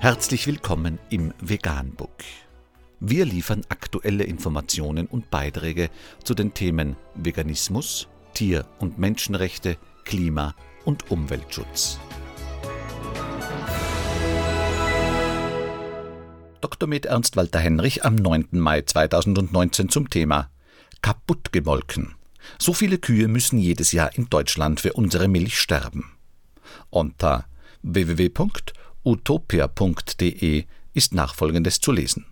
Herzlich willkommen im Veganbook. Wir liefern aktuelle Informationen und Beiträge zu den Themen Veganismus, Tier- und Menschenrechte, Klima- und Umweltschutz. Dr. Med Ernst Walter Henrich am 9. Mai 2019 zum Thema Kaputtgemolken. So viele Kühe müssen jedes Jahr in Deutschland für unsere Milch sterben. Unter www.utopia.de ist nachfolgendes zu lesen.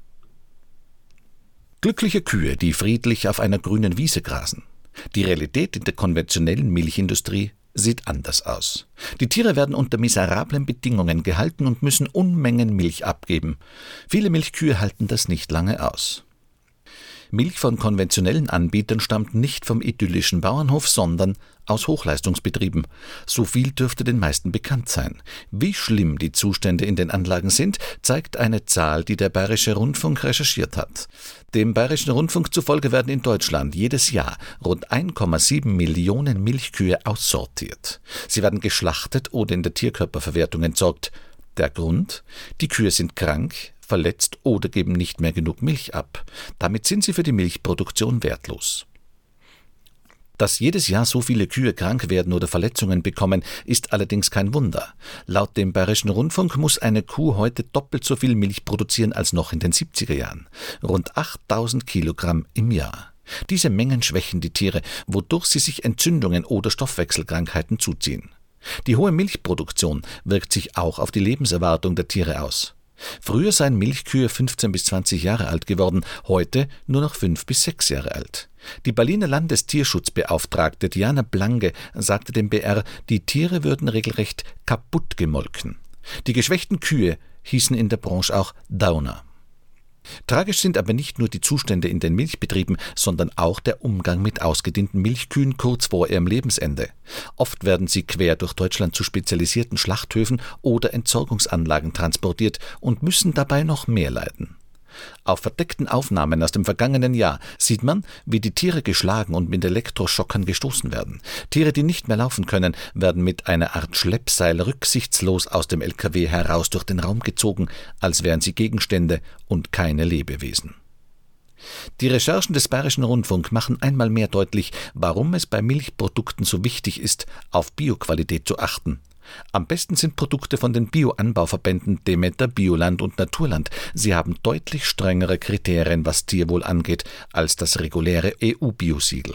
Glückliche Kühe, die friedlich auf einer grünen Wiese grasen. Die Realität in der konventionellen Milchindustrie sieht anders aus. Die Tiere werden unter miserablen Bedingungen gehalten und müssen Unmengen Milch abgeben. Viele Milchkühe halten das nicht lange aus. Milch von konventionellen Anbietern stammt nicht vom idyllischen Bauernhof, sondern aus Hochleistungsbetrieben. So viel dürfte den meisten bekannt sein. Wie schlimm die Zustände in den Anlagen sind, zeigt eine Zahl, die der Bayerische Rundfunk recherchiert hat. Dem Bayerischen Rundfunk zufolge werden in Deutschland jedes Jahr rund 1,7 Millionen Milchkühe aussortiert. Sie werden geschlachtet oder in der Tierkörperverwertung entsorgt. Der Grund? Die Kühe sind krank, verletzt oder geben nicht mehr genug Milch ab. Damit sind sie für die Milchproduktion wertlos. Dass jedes Jahr so viele Kühe krank werden oder Verletzungen bekommen, ist allerdings kein Wunder. Laut dem Bayerischen Rundfunk muss eine Kuh heute doppelt so viel Milch produzieren als noch in den 70er Jahren. Rund 8000 Kilogramm im Jahr. Diese Mengen schwächen die Tiere, wodurch sie sich Entzündungen oder Stoffwechselkrankheiten zuziehen. Die hohe Milchproduktion wirkt sich auch auf die Lebenserwartung der Tiere aus. Früher seien Milchkühe 15 bis 20 Jahre alt geworden, heute nur noch 5 bis 6 Jahre alt. Die Berliner Landestierschutzbeauftragte Diana Blanke sagte dem BR, die Tiere würden regelrecht kaputt gemolken. Die geschwächten Kühe hießen in der Branche auch Downer. Tragisch sind aber nicht nur die Zustände in den Milchbetrieben, sondern auch der Umgang mit ausgedienten Milchkühen kurz vor ihrem Lebensende. Oft werden sie quer durch Deutschland zu spezialisierten Schlachthöfen oder Entsorgungsanlagen transportiert und müssen dabei noch mehr leiden. Auf verdeckten Aufnahmen aus dem vergangenen Jahr sieht man, wie die Tiere geschlagen und mit Elektroschockern gestoßen werden. Tiere, die nicht mehr laufen können, werden mit einer Art Schleppseil rücksichtslos aus dem LKW heraus durch den Raum gezogen, als wären sie Gegenstände und keine Lebewesen. Die Recherchen des Bayerischen Rundfunk machen einmal mehr deutlich, warum es bei Milchprodukten so wichtig ist, auf Bioqualität zu achten. Am besten sind Produkte von den Bioanbauverbänden Demeter, Bioland und Naturland. Sie haben deutlich strengere Kriterien, was Tierwohl angeht, als das reguläre EU-Biosiegel.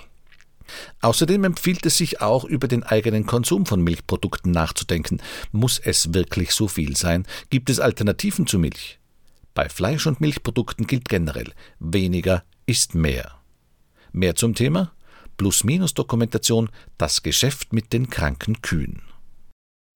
Außerdem empfiehlt es sich auch, über den eigenen Konsum von Milchprodukten nachzudenken. Muss es wirklich so viel sein? Gibt es Alternativen zu Milch? Bei Fleisch- und Milchprodukten gilt generell, weniger ist mehr. Mehr zum Thema? Plus-Minus-Dokumentation Das Geschäft mit den kranken Kühen.